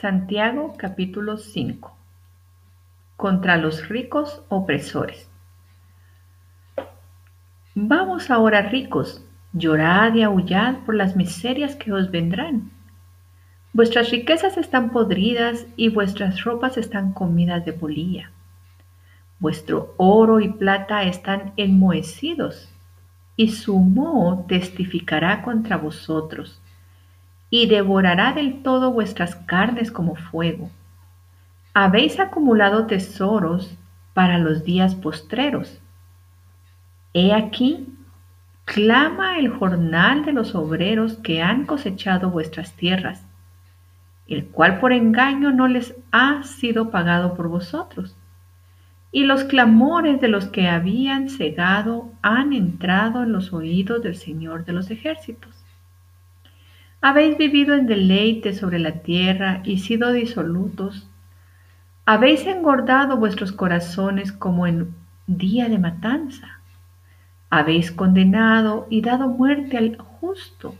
Santiago capítulo 5 Contra los ricos opresores. Vamos ahora ricos, llorad y aullad por las miserias que os vendrán. Vuestras riquezas están podridas y vuestras ropas están comidas de polilla. Vuestro oro y plata están enmohecidos y su moho testificará contra vosotros y devorará del todo vuestras carnes como fuego. Habéis acumulado tesoros para los días postreros. He aquí, clama el jornal de los obreros que han cosechado vuestras tierras, el cual por engaño no les ha sido pagado por vosotros. Y los clamores de los que habían cegado han entrado en los oídos del Señor de los ejércitos habéis vivido en deleite sobre la tierra y sido disolutos. Habéis engordado vuestros corazones como en día de matanza. Habéis condenado y dado muerte al justo,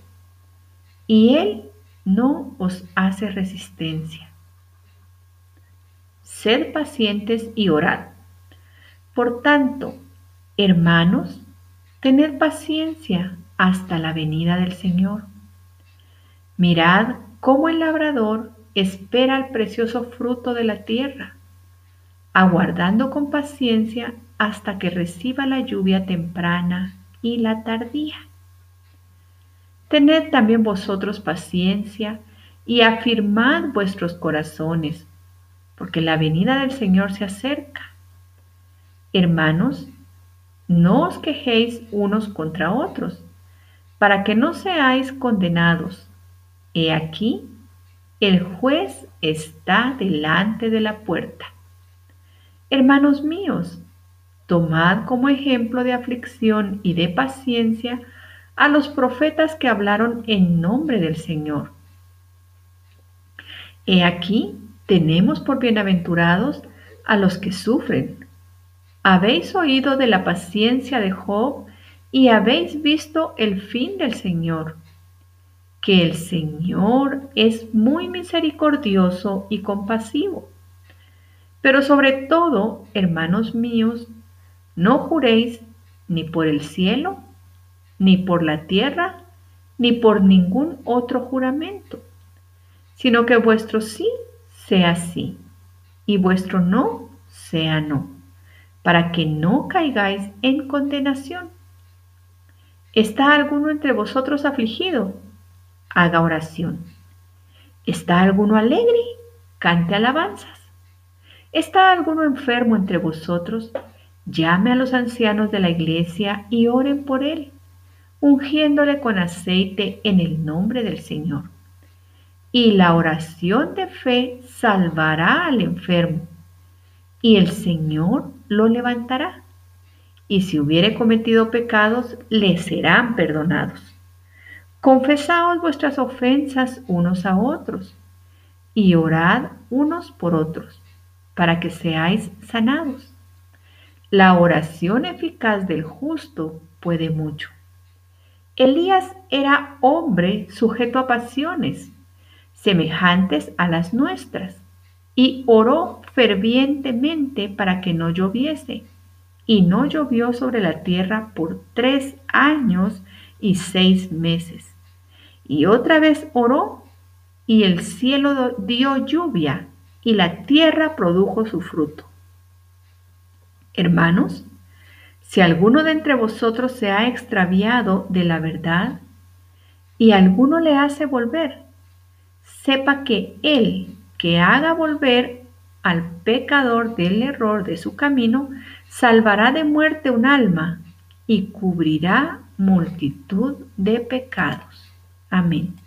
y él no os hace resistencia. Sed pacientes y orad. Por tanto, hermanos, tened paciencia hasta la venida del Señor. Mirad cómo el labrador espera el precioso fruto de la tierra, aguardando con paciencia hasta que reciba la lluvia temprana y la tardía. Tened también vosotros paciencia y afirmad vuestros corazones, porque la venida del Señor se acerca. Hermanos, no os quejéis unos contra otros, para que no seáis condenados He aquí, el juez está delante de la puerta. Hermanos míos, tomad como ejemplo de aflicción y de paciencia a los profetas que hablaron en nombre del Señor. He aquí, tenemos por bienaventurados a los que sufren. Habéis oído de la paciencia de Job y habéis visto el fin del Señor que el Señor es muy misericordioso y compasivo. Pero sobre todo, hermanos míos, no juréis ni por el cielo, ni por la tierra, ni por ningún otro juramento, sino que vuestro sí sea sí y vuestro no sea no, para que no caigáis en condenación. ¿Está alguno entre vosotros afligido? Haga oración. ¿Está alguno alegre? Cante alabanzas. ¿Está alguno enfermo entre vosotros? Llame a los ancianos de la iglesia y oren por él, ungiéndole con aceite en el nombre del Señor. Y la oración de fe salvará al enfermo, y el Señor lo levantará. Y si hubiere cometido pecados, le serán perdonados. Confesaos vuestras ofensas unos a otros y orad unos por otros para que seáis sanados. La oración eficaz del justo puede mucho. Elías era hombre sujeto a pasiones semejantes a las nuestras y oró fervientemente para que no lloviese. Y no llovió sobre la tierra por tres años y seis meses. Y otra vez oró y el cielo dio lluvia y la tierra produjo su fruto. Hermanos, si alguno de entre vosotros se ha extraviado de la verdad y alguno le hace volver, sepa que él que haga volver al pecador del error de su camino, salvará de muerte un alma y cubrirá multitud de pecados. Amén.